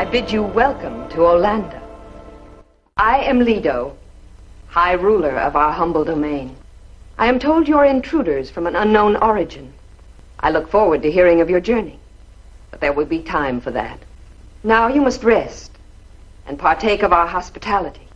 I bid you welcome to Orlando. I am Lido, High Ruler of our humble domain. I am told you're intruders from an unknown origin. I look forward to hearing of your journey, but there will be time for that. Now you must rest and partake of our hospitality.